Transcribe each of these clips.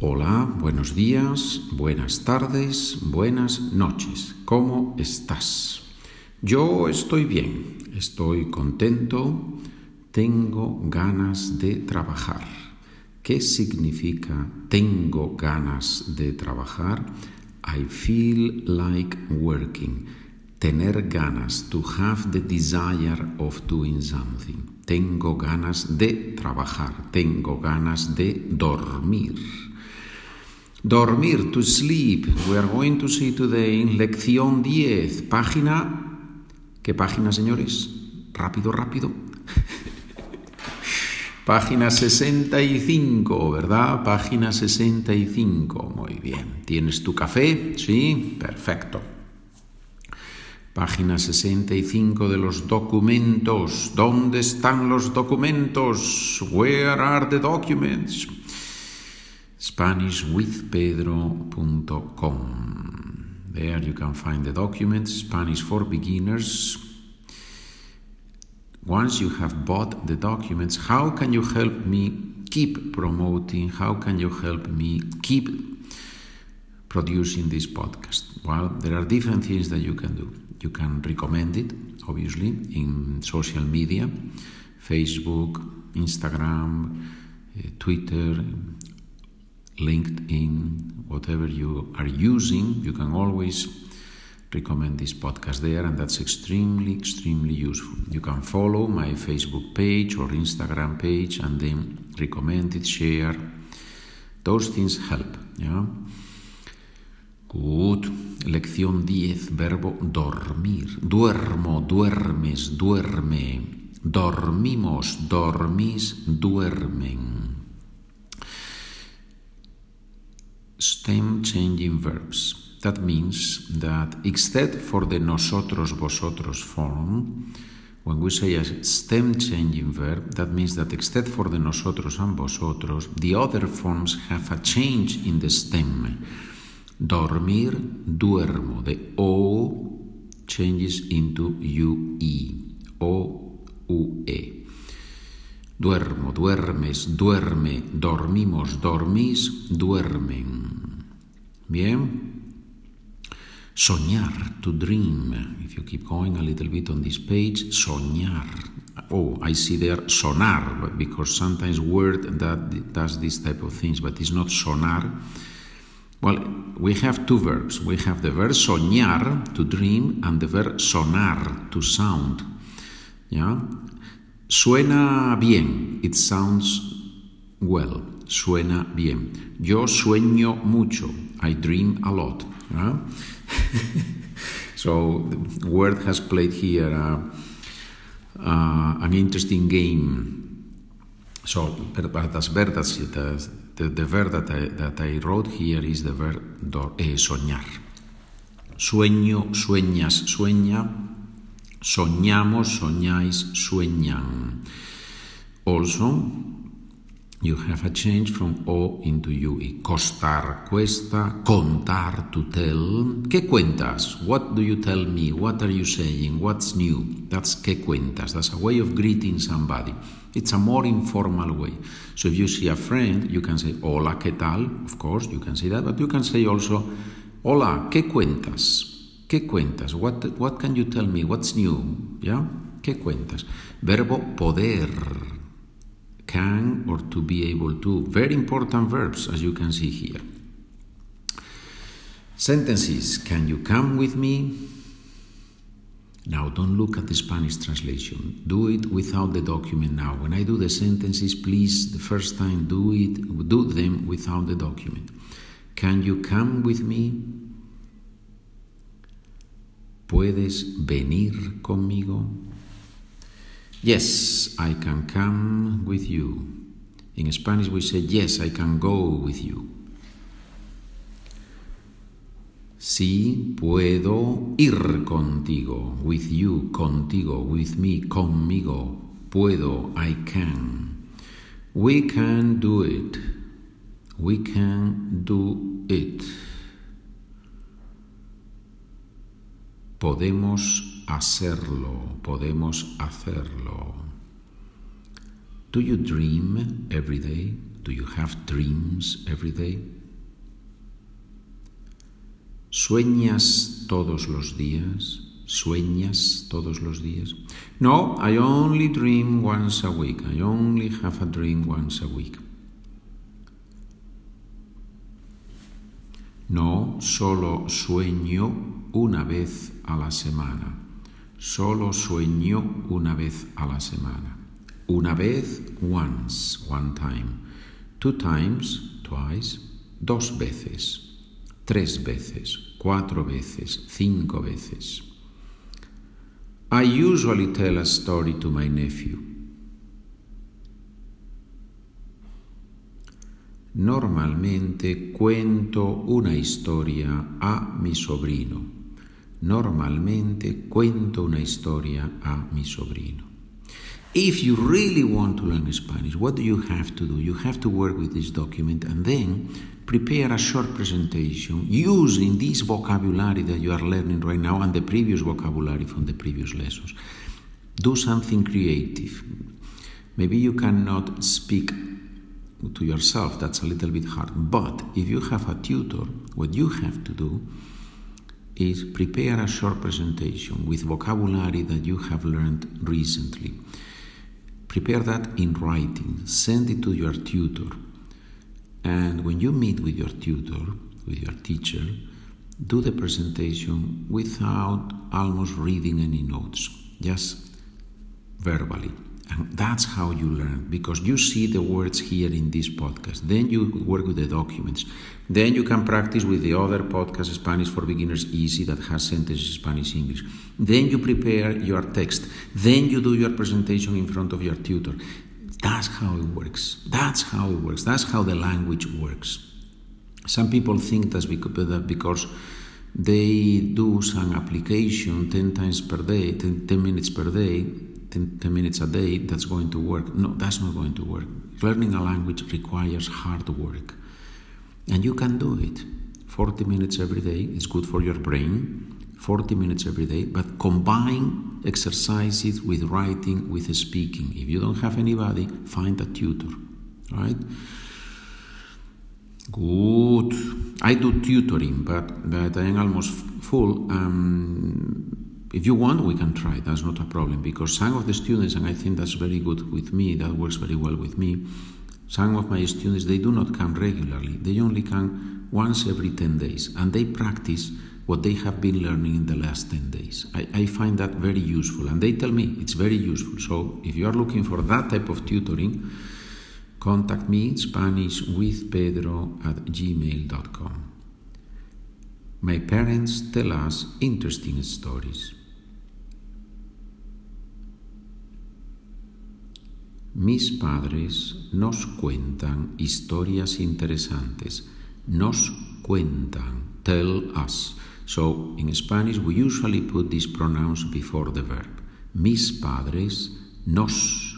Hola, buenos días, buenas tardes, buenas noches. ¿Cómo estás? Yo estoy bien, estoy contento, tengo ganas de trabajar. ¿Qué significa tengo ganas de trabajar? I feel like working. Tener ganas, to have the desire of doing something. Tengo ganas de trabajar, tengo ganas de dormir. Dormir, to sleep. We are going to see today lección 10, página... ¿Qué página, señores? Rápido, rápido. página 65, ¿verdad? Página 65. Muy bien. ¿Tienes tu café? Sí, perfecto. Página 65 de los documentos. ¿Dónde están los documentos? Where are the documents? SpanishWithPedro.com. There you can find the documents, Spanish for beginners. Once you have bought the documents, how can you help me keep promoting? How can you help me keep producing this podcast? Well, there are different things that you can do. You can recommend it, obviously, in social media Facebook, Instagram, uh, Twitter, LinkedIn, whatever you are using, you can always recommend this podcast there, and that's extremely, extremely useful. You can follow my Facebook page or Instagram page and then recommend it, share. Those things help. Yeah? Good. Lección 10, verbo dormir. Duermo, duermes, duerme. Dormimos, dormís, duermen. Stem changing verbs. That means that except for the nosotros vosotros form, when we say a stem changing verb, that means that except for the nosotros and vosotros, the other forms have a change in the stem. Dormir, duermo. The O changes into UE. O, U, E. Duermo, duermes, duerme, dormimos, dormís, duermen. Bien. Soñar, to dream. If you keep going a little bit on this page, soñar. Oh, I see there sonar, because sometimes word that does this type of things, but it's not sonar. Well, we have two verbs. We have the verb soñar, to dream, and the verb sonar, to sound. Yeah? Suena bien. It sounds well. Suena bien. Yo sueño mucho. I dream a lot. ¿no? so the word has played here uh, uh, an interesting game. So, but it. Uh, the, the verb that I, that I wrote here is the verb do, eh, soñar. Sueño, sueñas, sueña, Soñamos, soñáis, sueñan. Also, you have a change from O into UE. Costar, cuesta, contar, to tell. ¿Qué cuentas? What do you tell me? What are you saying? What's new? That's ¿qué cuentas? That's a way of greeting somebody. It's a more informal way. So if you see a friend, you can say, hola, ¿qué tal? Of course, you can say that, but you can say also, hola, ¿qué cuentas? ¿Qué cuentas? What, what can you tell me? What's new? ¿Ya? ¿Qué cuentas? Verbo poder. Can or to be able to. Very important verbs, as you can see here. Sentences. Can you come with me? Now, don't look at the Spanish translation. Do it without the document now. When I do the sentences, please, the first time, do it, do them without the document. Can you come with me? ¿Puedes venir conmigo? Yes, I can come with you. In Spanish we say, yes, I can go with you. Sí, puedo ir contigo. With you, contigo. With me, conmigo. Puedo, I can. We can do it. We can do it. Podemos hacerlo, podemos hacerlo. Do you dream every day? Do you have dreams every day? ¿Sueñas todos los días? ¿Sueñas todos los días? No, I only dream once a week. I only have a dream once a week. No, solo sueño una vez a la semana. Solo sueño una vez a la semana. Una vez, once, one time. Two times, twice. Dos veces. Tres veces. Cuatro veces. Cinco veces. I usually tell a story to my nephew. Normalmente cuento una historia a mi sobrino. Normalmente cuento una historia a mi sobrino. If you really want to learn Spanish, what do you have to do? You have to work with this document and then prepare a short presentation using this vocabulary that you are learning right now and the previous vocabulary from the previous lessons. Do something creative. Maybe you cannot speak to yourself, that's a little bit hard. But if you have a tutor, what you have to do is prepare a short presentation with vocabulary that you have learned recently. Prepare that in writing, send it to your tutor and when you meet with your tutor, with your teacher, do the presentation without almost reading any notes, just verbally. And that's how you learn because you see the words here in this podcast. Then you work with the documents. Then you can practice with the other podcast, Spanish for Beginners Easy, that has sentences Spanish English. Then you prepare your text. Then you do your presentation in front of your tutor. That's how it works. That's how it works. That's how the language works. Some people think that's because they do some application 10 times per day, 10, 10 minutes per day, 10, 10, minutes a day, that's going to work. No, that's not going to work. Learning a language requires hard work. And you can do it. 40 minutes every day is good for your brain, 40 minutes every day, but combine exercises with writing, with speaking. If you don't have anybody, find a tutor, right? Good. I do tutoring, but, but I am almost full. Um, if you want, we can try. That's not a problem because some of the students, and I think that's very good with me, that works very well with me. Some of my students, they do not come regularly. They only come once every 10 days and they practice what they have been learning in the last 10 days. I, I, find that very useful, and they tell me it's very useful. So, if you are looking for that type of tutoring, contact me Spanish with Pedro at gmail.com. My parents tell us interesting stories. Mis padres nos cuentan historias interesantes. Nos cuentan, tell us. So in Spanish we usually put these pronouns before the verb. Mis padres nos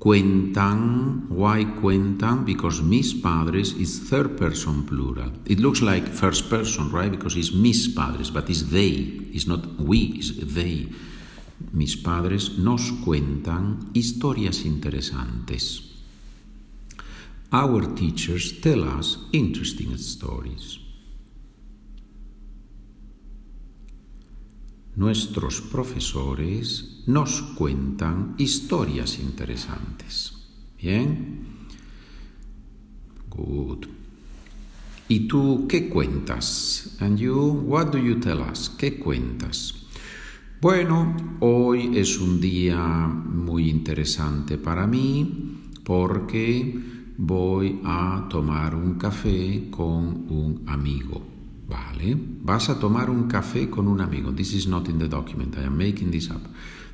cuentan. Why cuentan? Because mis padres is third person plural. It looks like first person, right? Because it's mis padres, but it's they. It's not we, it's they. Mis padres nos cuentan historias interesantes. Our teachers tell us interesting stories. Nuestros profesores nos cuentan historias interesantes. ¿Bien? Good. ¿Y tú qué cuentas? And you, what do you tell us? ¿Qué cuentas? Bueno, hoy es un día muy interesante para mí porque voy a tomar un café con un amigo. Vale, vas a tomar un café con un amigo. This is not in the document, I am making this up.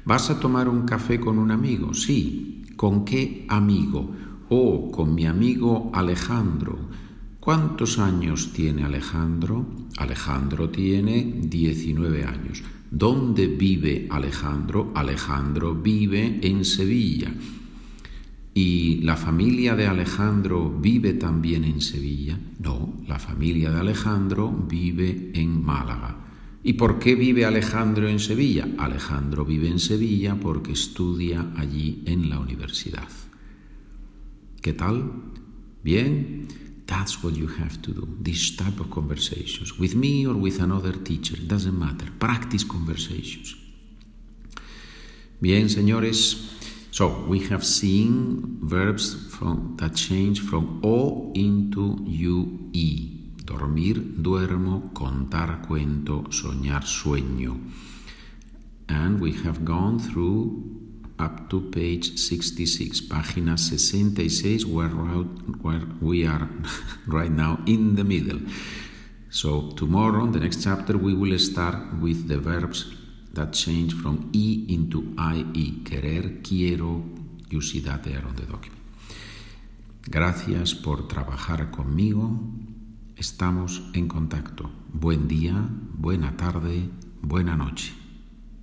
¿Vas a tomar un café con un amigo? Sí. ¿Con qué amigo? Oh, con mi amigo Alejandro. ¿Cuántos años tiene Alejandro? Alejandro tiene 19 años. ¿Dónde vive Alejandro? Alejandro vive en Sevilla. ¿Y la familia de Alejandro vive también en Sevilla? No, la familia de Alejandro vive en Málaga. ¿Y por qué vive Alejandro en Sevilla? Alejandro vive en Sevilla porque estudia allí en la universidad. ¿Qué tal? Bien, that's what you have to do. This type of conversations with me or with another teacher, doesn't matter. Practice conversations. Bien, señores. So we have seen verbs from, that change from O into UE. Dormir, duermo, contar cuento, soñar, sueño. And we have gone through up to page 66, página 66, where, we are right now in the middle. So tomorrow, the next chapter, we will start with the verbs that change from E into IE. Querer, quiero, you see that there on the document. Gracias por trabajar conmigo. Estamos en contacto. Buen día, buena tarde, buena noche.